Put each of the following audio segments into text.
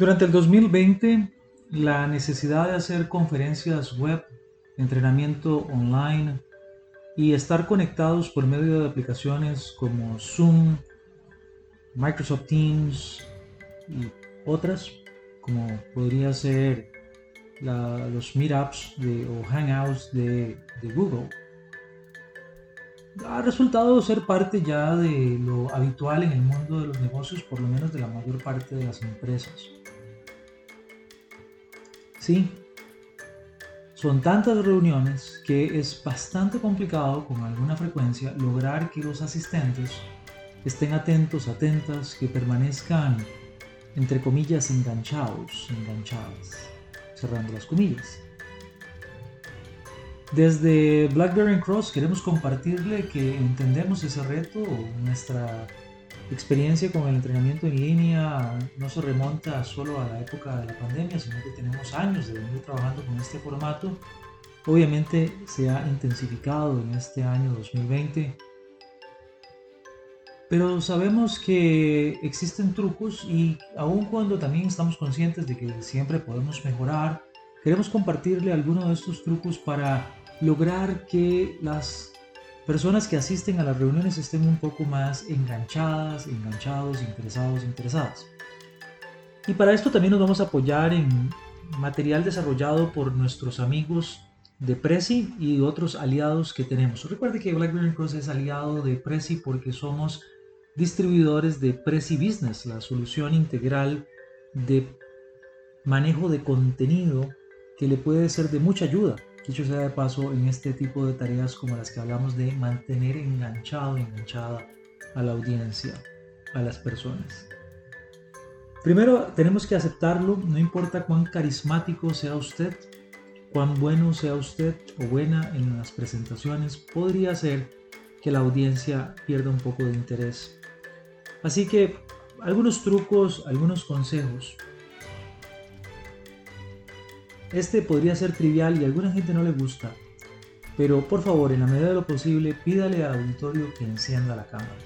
Durante el 2020, la necesidad de hacer conferencias web, entrenamiento online y estar conectados por medio de aplicaciones como Zoom, Microsoft Teams y otras, como podría ser los Meetups o Hangouts de, de Google, ha resultado ser parte ya de lo habitual en el mundo de los negocios, por lo menos de la mayor parte de las empresas. Sí, son tantas reuniones que es bastante complicado con alguna frecuencia lograr que los asistentes estén atentos, atentas, que permanezcan, entre comillas, enganchados, enganchadas, cerrando las comillas. Desde Blackberry Cross queremos compartirle que entendemos ese reto, nuestra experiencia con el entrenamiento en línea no se remonta solo a la época de la pandemia, sino que tenemos años de venir trabajando con este formato. Obviamente se ha intensificado en este año 2020, pero sabemos que existen trucos y aun cuando también estamos conscientes de que siempre podemos mejorar, queremos compartirle algunos de estos trucos para lograr que las personas que asisten a las reuniones estén un poco más enganchadas, enganchados, interesados, interesadas. Y para esto también nos vamos a apoyar en material desarrollado por nuestros amigos de Prezi y otros aliados que tenemos. Recuerde que BlackBerry Cross es aliado de Prezi porque somos distribuidores de Prezi Business, la solución integral de manejo de contenido que le puede ser de mucha ayuda Dicho sea de paso, en este tipo de tareas como las que hablamos de mantener enganchado, enganchada a la audiencia, a las personas. Primero tenemos que aceptarlo, no importa cuán carismático sea usted, cuán bueno sea usted o buena en las presentaciones, podría ser que la audiencia pierda un poco de interés. Así que algunos trucos, algunos consejos este podría ser trivial y a alguna gente no le gusta, pero por favor, en la medida de lo posible, pídale al auditorio que encienda la cámara.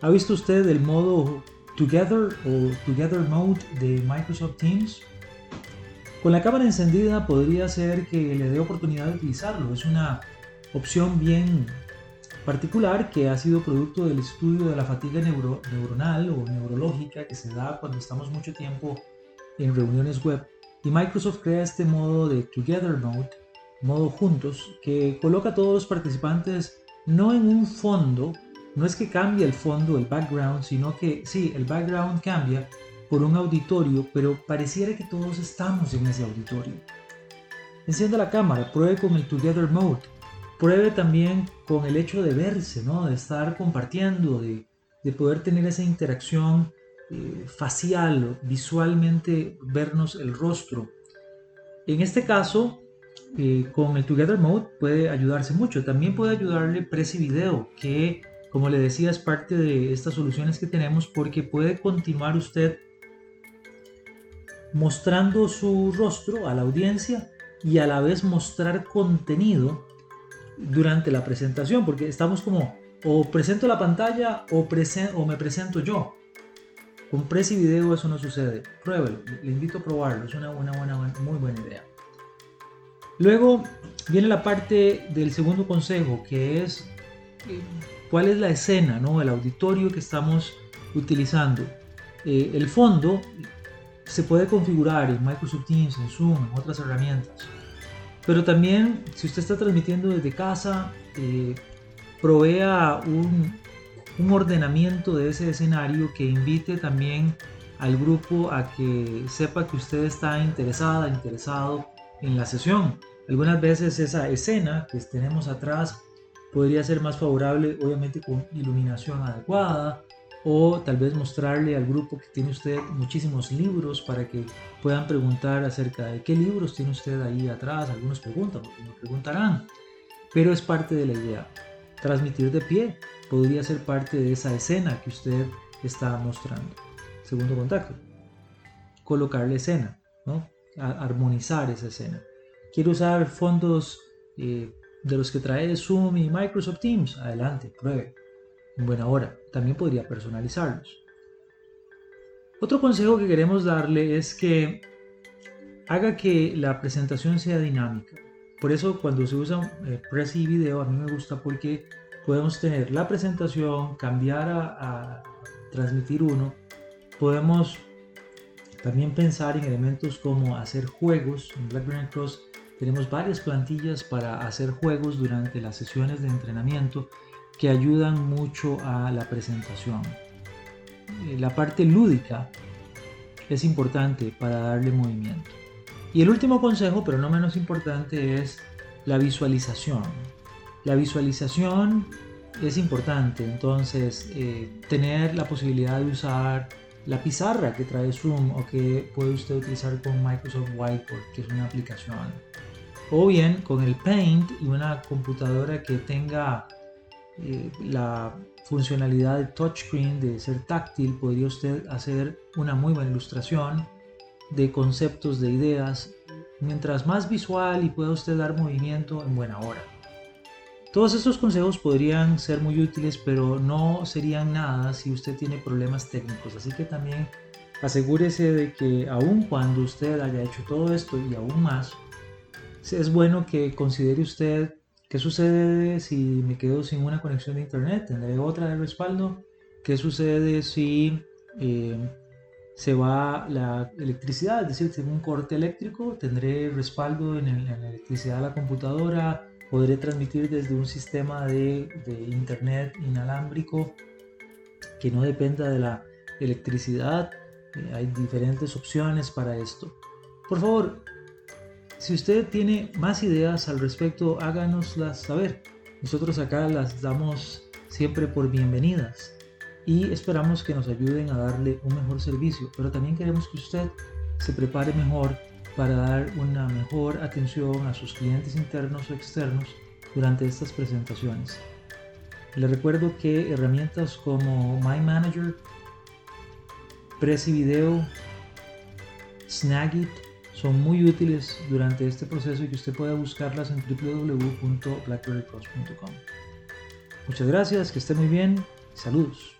¿Ha visto usted el modo Together o Together Mode de Microsoft Teams? Con la cámara encendida podría ser que le dé oportunidad de utilizarlo. Es una opción bien particular que ha sido producto del estudio de la fatiga neuronal o neurológica que se da cuando estamos mucho tiempo en reuniones web y Microsoft crea este modo de Together Mode, modo juntos, que coloca a todos los participantes no en un fondo, no es que cambie el fondo, el background, sino que sí, el background cambia por un auditorio, pero pareciera que todos estamos en ese auditorio. Encienda la cámara, pruebe con el Together Mode, pruebe también con el hecho de verse, ¿no? de estar compartiendo, de, de poder tener esa interacción eh, facial, visualmente vernos el rostro. En este caso, eh, con el Together Mode puede ayudarse mucho. También puede ayudarle Prezi Video, que como le decía es parte de estas soluciones que tenemos porque puede continuar usted mostrando su rostro a la audiencia y a la vez mostrar contenido durante la presentación, porque estamos como o presento la pantalla o, o me presento yo. Con Prezi Video eso no sucede. Pruébelo, le invito a probarlo, es una, buena, buena, muy buena idea. Luego viene la parte del segundo consejo, que es cuál es la escena, ¿no? el auditorio que estamos utilizando. Eh, el fondo se puede configurar en Microsoft Teams, en Zoom, en otras herramientas. Pero también, si usted está transmitiendo desde casa, eh, provea un, un ordenamiento de ese escenario que invite también al grupo a que sepa que usted está interesada, interesado en la sesión. Algunas veces esa escena que tenemos atrás podría ser más favorable, obviamente con iluminación adecuada, o tal vez mostrarle al grupo que tiene usted muchísimos libros para que puedan preguntar acerca de qué libros tiene usted ahí atrás. Algunos preguntan, porque preguntarán, pero es parte de la idea. Transmitir de pie podría ser parte de esa escena que usted está mostrando. Segundo contacto. Colocar la escena, ¿no? armonizar esa escena. Quiero usar fondos eh, de los que trae Zoom y Microsoft Teams. Adelante, pruebe en buena hora. También podría personalizarlos. Otro consejo que queremos darle es que haga que la presentación sea dinámica. Por eso cuando se usa eh, Prezi Video a mí me gusta porque podemos tener la presentación, cambiar a, transmitir uno. Podemos también pensar en elementos como hacer juegos. En BlackBerry Cross tenemos varias plantillas para hacer juegos durante las sesiones de entrenamiento que ayudan mucho a la presentación. Eh, la parte lúdica es importante para darle movimiento. Y el último consejo, pero no menos importante, es la visualización. La visualización es importante, entonces eh, tener la posibilidad de usar la pizarra que trae Zoom o que puede usted utilizar con Microsoft Whiteboard, que es una aplicación. O bien con el Paint y una computadora que tenga eh, la funcionalidad de touchscreen, de ser táctil, podría usted hacer una muy buena ilustración de conceptos, de ideas, mientras más visual y pueda usted dar movimiento en buena hora. Todos estos consejos podrían ser muy útiles, pero no serían nada si usted tiene problemas técnicos. Así que también asegúrese de que aun cuando usted haya hecho todo esto y aún más, es bueno que considere usted ¿Qué sucede si me quedo sin una conexión de internet? ¿Tendré otra de respaldo? ¿Qué sucede si eh, se va la electricidad? Es decir, tengo un corte eléctrico, tendré respaldo en, la electricidad de la computadora, podré transmitir desde un sistema de, internet inalámbrico que no dependa de la electricidad. Eh, hay diferentes opciones para esto. Por favor, si usted tiene más ideas al respecto, háganoslas saber. Nosotros acá las damos siempre por bienvenidas y esperamos que nos ayuden a darle un mejor servicio, pero también queremos que usted se prepare mejor para dar una mejor atención a sus clientes internos o externos durante estas presentaciones. Le recuerdo que herramientas como My Manager, Prezi Video, Snagit son muy útiles durante este proceso y que usted pueda buscarlas en www.blackberrycross.com. Muchas gracias, que esté muy bien, saludos.